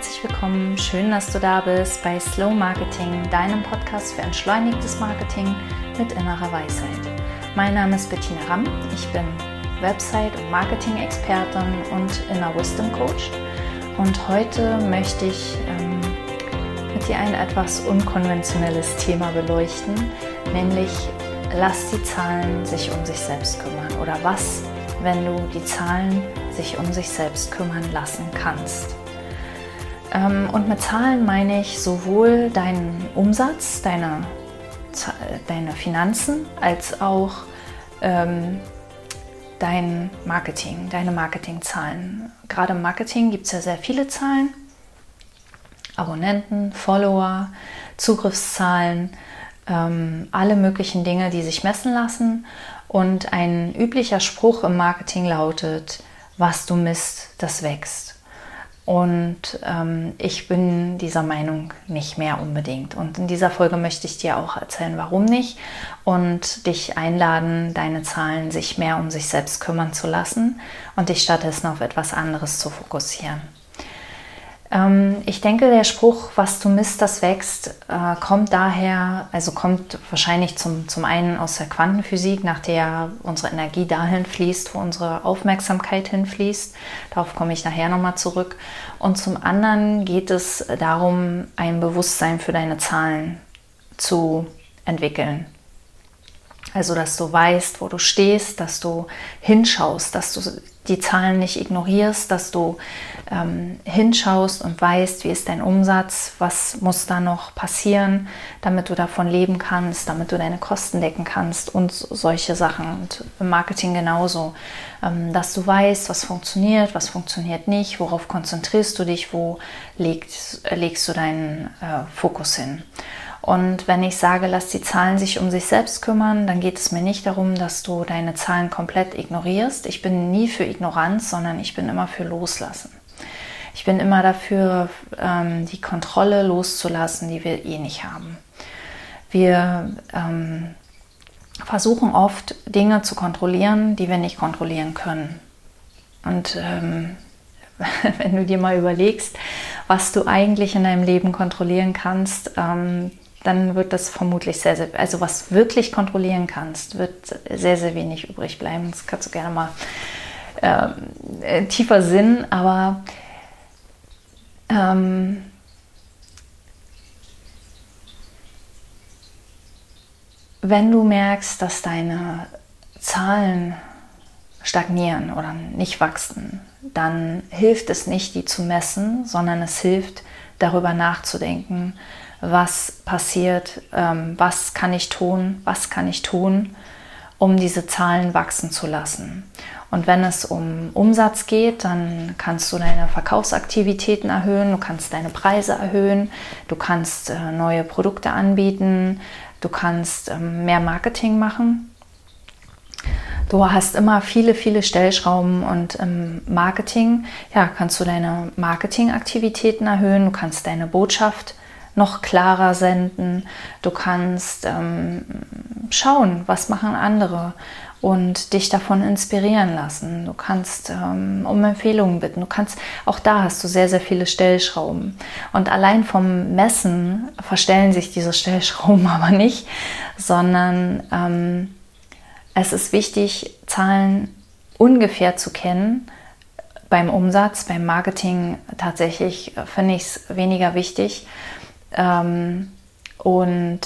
herzlich willkommen. Schön, dass du da bist bei Slow Marketing, deinem Podcast für entschleunigtes Marketing mit innerer Weisheit. Mein Name ist Bettina Ramm. Ich bin Website- und Marketing-Expertin und Inner Wisdom Coach. Und heute möchte ich ähm, mit dir ein etwas unkonventionelles Thema beleuchten, nämlich lass die Zahlen sich um sich selbst kümmern oder was, wenn du die Zahlen sich um sich selbst kümmern lassen kannst. Ähm, und mit Zahlen meine ich sowohl deinen Umsatz, deine, deine Finanzen, als auch ähm, dein Marketing, deine Marketingzahlen. Gerade im Marketing gibt es ja sehr viele Zahlen. Abonnenten, Follower, Zugriffszahlen, ähm, alle möglichen Dinge, die sich messen lassen. Und ein üblicher Spruch im Marketing lautet, was du misst, das wächst. Und ähm, ich bin dieser Meinung nicht mehr unbedingt. Und in dieser Folge möchte ich dir auch erzählen, warum nicht und dich einladen, deine Zahlen sich mehr um sich selbst kümmern zu lassen und dich stattdessen auf etwas anderes zu fokussieren. Ähm, ich denke, der Spruch, was du misst, das wächst, äh, kommt daher, also kommt wahrscheinlich zum, zum einen aus der Quantenphysik, nach der unsere Energie dahin fließt, wo unsere Aufmerksamkeit hinfließt. Darauf komme ich nachher nochmal zurück. Und zum anderen geht es darum, ein Bewusstsein für deine Zahlen zu entwickeln. Also, dass du weißt, wo du stehst, dass du hinschaust, dass du die Zahlen nicht ignorierst, dass du ähm, hinschaust und weißt, wie ist dein Umsatz, was muss da noch passieren, damit du davon leben kannst, damit du deine Kosten decken kannst und solche Sachen. Und im Marketing genauso, ähm, dass du weißt, was funktioniert, was funktioniert nicht, worauf konzentrierst du dich, wo legst, legst du deinen äh, Fokus hin. Und wenn ich sage, lass die Zahlen sich um sich selbst kümmern, dann geht es mir nicht darum, dass du deine Zahlen komplett ignorierst. Ich bin nie für Ignoranz, sondern ich bin immer für Loslassen. Ich bin immer dafür, ähm, die Kontrolle loszulassen, die wir eh nicht haben. Wir ähm, versuchen oft Dinge zu kontrollieren, die wir nicht kontrollieren können. Und ähm, wenn du dir mal überlegst, was du eigentlich in deinem Leben kontrollieren kannst, dann wird das vermutlich sehr, sehr, also was wirklich kontrollieren kannst, wird sehr, sehr wenig übrig bleiben. Das kannst du gerne mal äh, tiefer Sinn, aber ähm, wenn du merkst, dass deine Zahlen stagnieren oder nicht wachsen, dann hilft es nicht, die zu messen, sondern es hilft, darüber nachzudenken, was passiert, ähm, was kann ich tun, was kann ich tun, um diese Zahlen wachsen zu lassen. Und wenn es um Umsatz geht, dann kannst du deine Verkaufsaktivitäten erhöhen, du kannst deine Preise erhöhen, du kannst äh, neue Produkte anbieten, du kannst ähm, mehr Marketing machen. Du hast immer viele, viele Stellschrauben und im Marketing, ja, kannst du deine Marketingaktivitäten erhöhen, du kannst deine Botschaft noch klarer senden. Du kannst ähm, schauen, was machen andere und dich davon inspirieren lassen. Du kannst ähm, um Empfehlungen bitten. Du kannst, auch da hast du sehr, sehr viele Stellschrauben. Und allein vom Messen verstellen sich diese Stellschrauben aber nicht, sondern ähm, es ist wichtig, Zahlen ungefähr zu kennen. Beim Umsatz, beim Marketing tatsächlich äh, finde ich es weniger wichtig ähm, und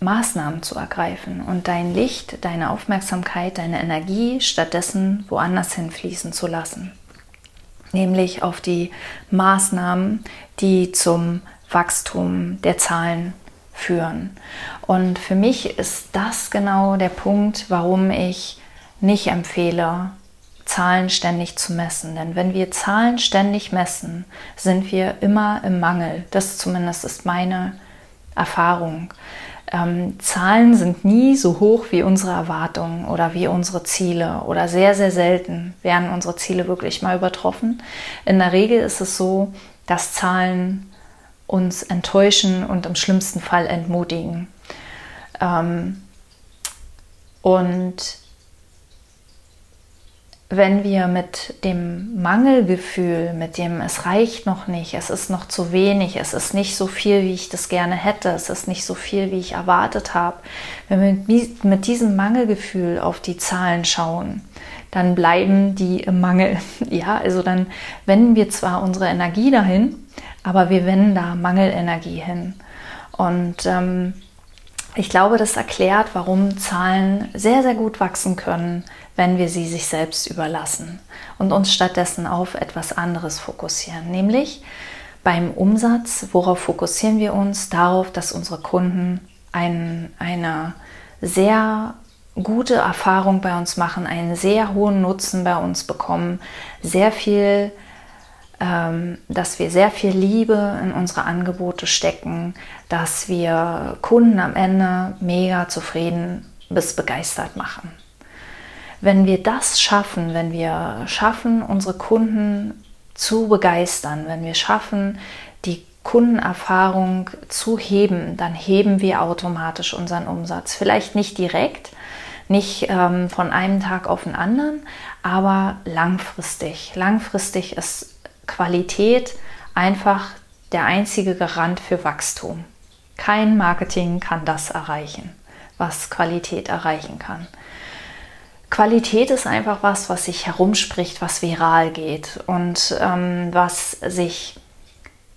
Maßnahmen zu ergreifen und dein Licht, deine Aufmerksamkeit, deine Energie stattdessen woanders hinfließen zu lassen. Nämlich auf die Maßnahmen, die zum Wachstum der Zahlen führen. Und für mich ist das genau der Punkt, warum ich nicht empfehle, Zahlen ständig zu messen. Denn wenn wir Zahlen ständig messen, sind wir immer im Mangel. Das zumindest ist meine Erfahrung. Ähm, Zahlen sind nie so hoch wie unsere Erwartungen oder wie unsere Ziele oder sehr, sehr selten werden unsere Ziele wirklich mal übertroffen. In der Regel ist es so, dass Zahlen uns enttäuschen und im schlimmsten Fall entmutigen. Ähm, und wenn wir mit dem Mangelgefühl, mit dem es reicht noch nicht, es ist noch zu wenig, es ist nicht so viel, wie ich das gerne hätte, es ist nicht so viel, wie ich erwartet habe, wenn wir mit diesem Mangelgefühl auf die Zahlen schauen, dann bleiben die im Mangel. Ja, also dann wenden wir zwar unsere Energie dahin, aber wir wenden da Mangelenergie hin. Und ähm, ich glaube, das erklärt, warum Zahlen sehr, sehr gut wachsen können, wenn wir sie sich selbst überlassen und uns stattdessen auf etwas anderes fokussieren, nämlich beim Umsatz, worauf fokussieren wir uns? Darauf, dass unsere Kunden ein, eine sehr gute Erfahrung bei uns machen, einen sehr hohen Nutzen bei uns bekommen, sehr viel, dass wir sehr viel Liebe in unsere Angebote stecken, dass wir Kunden am Ende mega zufrieden bis begeistert machen. Wenn wir das schaffen, wenn wir schaffen, unsere Kunden zu begeistern, wenn wir schaffen, die Kundenerfahrung zu heben, dann heben wir automatisch unseren Umsatz. Vielleicht nicht direkt, nicht ähm, von einem Tag auf den anderen, aber langfristig. Langfristig ist Qualität einfach der einzige Garant für Wachstum. Kein Marketing kann das erreichen, was Qualität erreichen kann. Qualität ist einfach was, was sich herumspricht, was viral geht und ähm, was sich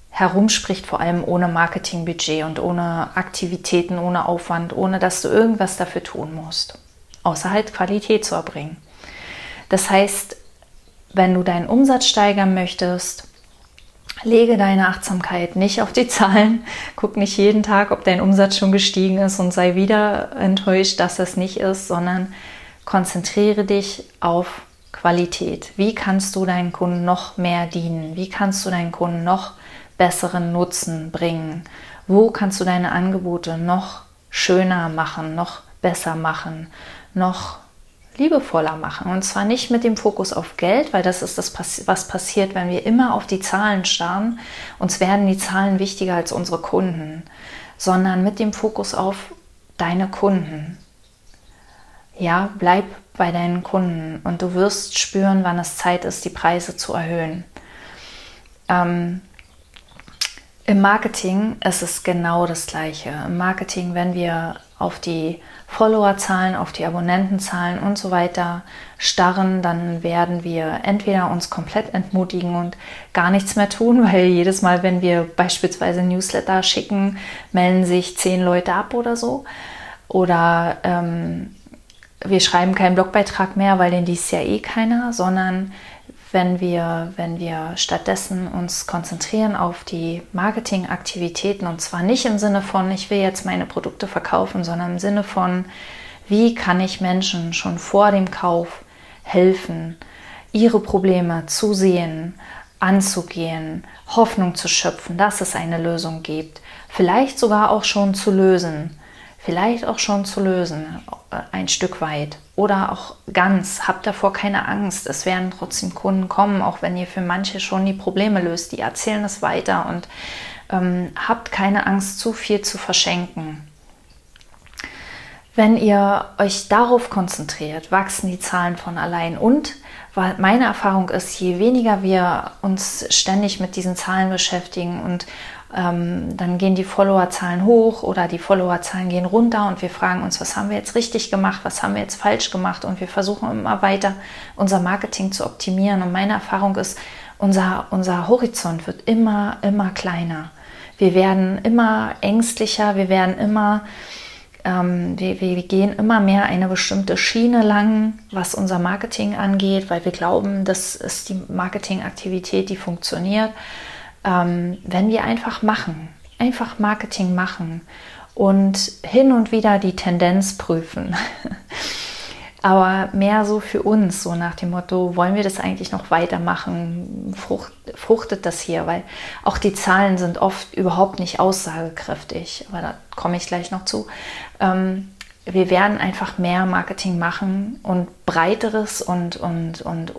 herumspricht, vor allem ohne Marketingbudget und ohne Aktivitäten, ohne Aufwand, ohne dass du irgendwas dafür tun musst außer halt Qualität zu erbringen. Das heißt, wenn du deinen Umsatz steigern möchtest, lege deine Achtsamkeit nicht auf die Zahlen, guck nicht jeden Tag, ob dein Umsatz schon gestiegen ist und sei wieder enttäuscht, dass es nicht ist, sondern konzentriere dich auf Qualität. Wie kannst du deinen Kunden noch mehr dienen? Wie kannst du deinen Kunden noch besseren Nutzen bringen? Wo kannst du deine Angebote noch schöner machen, noch besser machen? noch liebevoller machen. Und zwar nicht mit dem Fokus auf Geld, weil das ist das, was passiert, wenn wir immer auf die Zahlen starren. Uns werden die Zahlen wichtiger als unsere Kunden, sondern mit dem Fokus auf deine Kunden. Ja, bleib bei deinen Kunden und du wirst spüren, wann es Zeit ist, die Preise zu erhöhen. Ähm, Im Marketing ist es genau das Gleiche. Im Marketing, wenn wir auf die Followerzahlen, auf die Abonnentenzahlen und so weiter starren, dann werden wir entweder uns komplett entmutigen und gar nichts mehr tun, weil jedes Mal, wenn wir beispielsweise Newsletter schicken, melden sich zehn Leute ab oder so. Oder ähm, wir schreiben keinen Blogbeitrag mehr, weil den liest ja eh keiner, sondern wenn wir, wenn wir stattdessen uns konzentrieren auf die Marketingaktivitäten und zwar nicht im Sinne von, ich will jetzt meine Produkte verkaufen, sondern im Sinne von, wie kann ich Menschen schon vor dem Kauf helfen, ihre Probleme zu sehen, anzugehen, Hoffnung zu schöpfen, dass es eine Lösung gibt, vielleicht sogar auch schon zu lösen, vielleicht auch schon zu lösen, äh, ein Stück weit oder auch ganz. Habt davor keine Angst. Es werden trotzdem Kunden kommen, auch wenn ihr für manche schon die Probleme löst. Die erzählen es weiter und ähm, habt keine Angst, zu viel zu verschenken. Wenn ihr euch darauf konzentriert, wachsen die Zahlen von allein. Und meine Erfahrung ist, je weniger wir uns ständig mit diesen Zahlen beschäftigen und ähm, dann gehen die Followerzahlen hoch oder die Followerzahlen gehen runter und wir fragen uns, was haben wir jetzt richtig gemacht, was haben wir jetzt falsch gemacht und wir versuchen immer weiter unser Marketing zu optimieren. Und meine Erfahrung ist, unser, unser Horizont wird immer, immer kleiner. Wir werden immer ängstlicher, wir werden immer, ähm, wir, wir gehen immer mehr eine bestimmte Schiene lang, was unser Marketing angeht, weil wir glauben, das ist die Marketingaktivität, die funktioniert ähm, wenn wir einfach machen, einfach Marketing machen und hin und wieder die Tendenz prüfen. Aber mehr so für uns, so nach dem Motto, wollen wir das eigentlich noch weitermachen? Frucht, fruchtet das hier? Weil auch die Zahlen sind oft überhaupt nicht aussagekräftig. Aber da komme ich gleich noch zu. Ähm, wir werden einfach mehr Marketing machen und breiteres und, und, und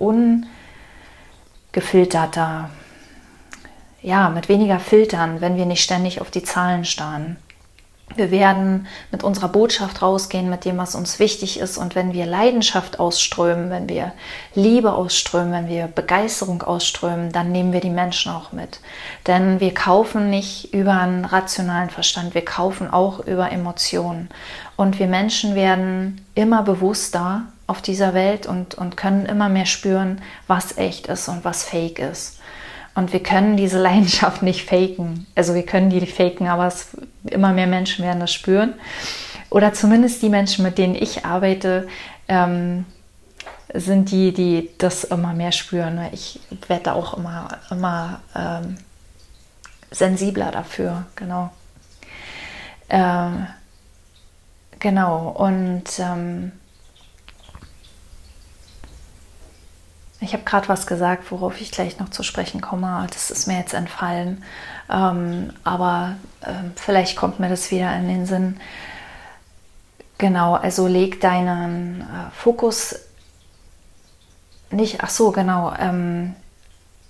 ungefilterter ja, mit weniger Filtern, wenn wir nicht ständig auf die Zahlen starren. Wir werden mit unserer Botschaft rausgehen, mit dem, was uns wichtig ist. Und wenn wir Leidenschaft ausströmen, wenn wir Liebe ausströmen, wenn wir Begeisterung ausströmen, dann nehmen wir die Menschen auch mit. Denn wir kaufen nicht über einen rationalen Verstand, wir kaufen auch über Emotionen. Und wir Menschen werden immer bewusster auf dieser Welt und, und können immer mehr spüren, was echt ist und was fake ist. Und wir können diese Leidenschaft nicht faken. Also wir können die faken, aber es, immer mehr Menschen werden das spüren. Oder zumindest die Menschen, mit denen ich arbeite, ähm, sind die, die das immer mehr spüren. Ich werde auch immer, immer ähm, sensibler dafür, genau. Ähm, genau, und Ich habe gerade was gesagt, worauf ich gleich noch zu sprechen komme. Das ist mir jetzt entfallen. Ähm, aber ähm, vielleicht kommt mir das wieder in den Sinn. Genau, also leg deinen äh, Fokus nicht, ach so, genau. Ähm,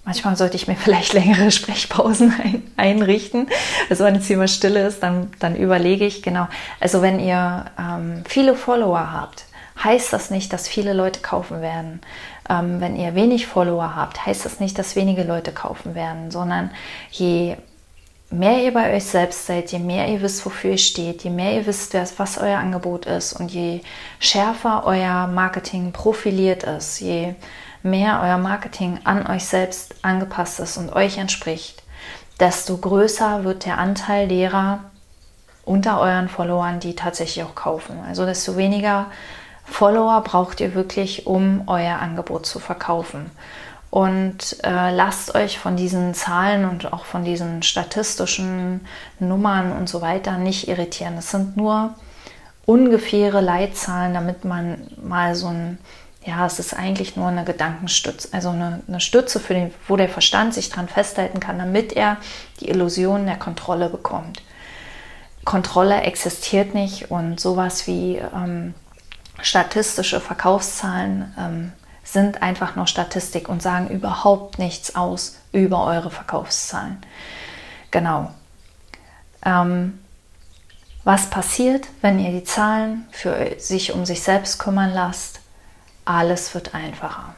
manchmal sollte ich mir vielleicht längere Sprechpausen ein, einrichten. Also wenn es mal Stille ist, dann, dann überlege ich, genau. Also wenn ihr ähm, viele Follower habt, heißt das nicht, dass viele Leute kaufen werden. Ähm, wenn ihr wenig Follower habt, heißt das nicht, dass wenige Leute kaufen werden, sondern je mehr ihr bei euch selbst seid, je mehr ihr wisst, wofür ihr steht, je mehr ihr wisst, was euer Angebot ist und je schärfer euer Marketing profiliert ist, je mehr euer Marketing an euch selbst angepasst ist und euch entspricht, desto größer wird der Anteil derer unter euren Followern, die tatsächlich auch kaufen. Also desto weniger Follower braucht ihr wirklich, um euer Angebot zu verkaufen. Und äh, lasst euch von diesen Zahlen und auch von diesen statistischen Nummern und so weiter nicht irritieren. Es sind nur ungefähre Leitzahlen, damit man mal so ein, ja, es ist eigentlich nur eine Gedankenstütze, also eine, eine Stütze, für den, wo der Verstand sich dran festhalten kann, damit er die Illusion der Kontrolle bekommt. Kontrolle existiert nicht und sowas wie ähm, statistische Verkaufszahlen ähm, sind einfach nur Statistik und sagen überhaupt nichts aus über eure Verkaufszahlen. Genau. Ähm, was passiert, wenn ihr die Zahlen für sich um sich selbst kümmern lasst? Alles wird einfacher.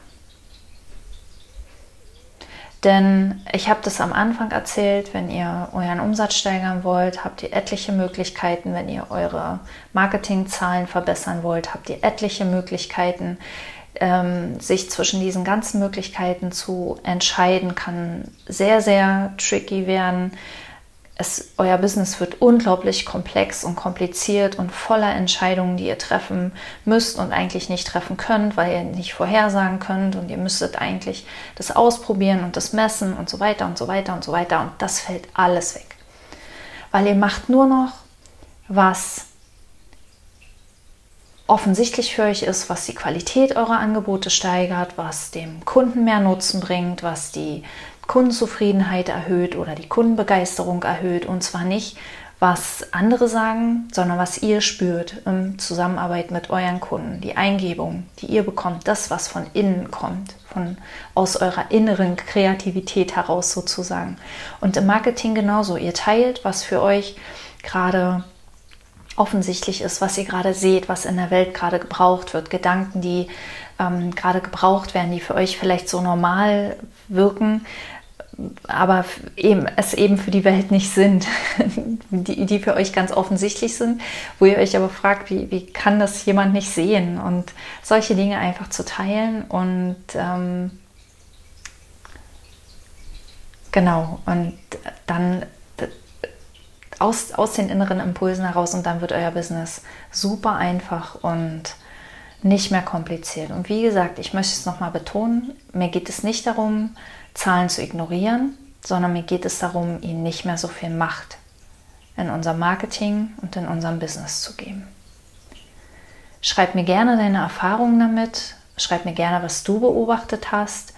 Denn ich habe das am Anfang erzählt, wenn ihr euren Umsatz steigern wollt, habt ihr etliche Möglichkeiten. Wenn ihr eure Marketingzahlen verbessern wollt, habt ihr etliche Möglichkeiten. Ähm, sich zwischen diesen ganzen Möglichkeiten zu entscheiden, kann sehr, sehr tricky werden es, euer Business wird unglaublich komplex und kompliziert und voller Entscheidungen, die ihr treffen müsst und eigentlich nicht treffen könnt, weil ihr nicht vorhersagen könnt und ihr müsstet eigentlich das ausprobieren und das messen und so weiter und so weiter und so weiter und das fällt alles weg. Weil ihr macht nur noch, was offensichtlich für euch ist, was die Qualität eurer Angebote steigert, was dem Kunden mehr Nutzen bringt, was die Kundenzufriedenheit erhöht oder die Kundenbegeisterung erhöht. Und zwar nicht, was andere sagen, sondern was ihr spürt in Zusammenarbeit mit euren Kunden. Die Eingebung, die ihr bekommt, das, was von innen kommt, von, aus eurer inneren Kreativität heraus sozusagen. Und im Marketing genauso. Ihr teilt, was für euch gerade offensichtlich ist, was ihr gerade seht, was in der Welt gerade gebraucht wird, Gedanken, die ähm, gerade gebraucht werden, die für euch vielleicht so normal wirken, aber eben, es eben für die Welt nicht sind, die, die für euch ganz offensichtlich sind, wo ihr euch aber fragt, wie, wie kann das jemand nicht sehen? Und solche Dinge einfach zu teilen und ähm, genau, und dann aus, aus den inneren Impulsen heraus und dann wird euer Business super einfach und nicht mehr kompliziert. Und wie gesagt, ich möchte es nochmal betonen, mir geht es nicht darum, Zahlen zu ignorieren, sondern mir geht es darum, ihnen nicht mehr so viel Macht in unser Marketing und in unserem Business zu geben. Schreib mir gerne deine Erfahrungen damit, schreib mir gerne, was du beobachtet hast.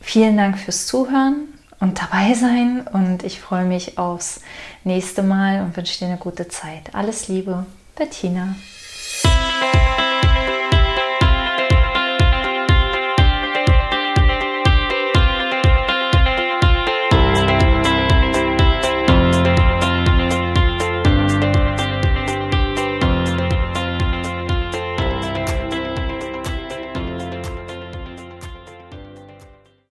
Vielen Dank fürs Zuhören und dabei sein und ich freue mich aufs nächste Mal und wünsche dir eine gute Zeit. Alles Liebe, Bettina.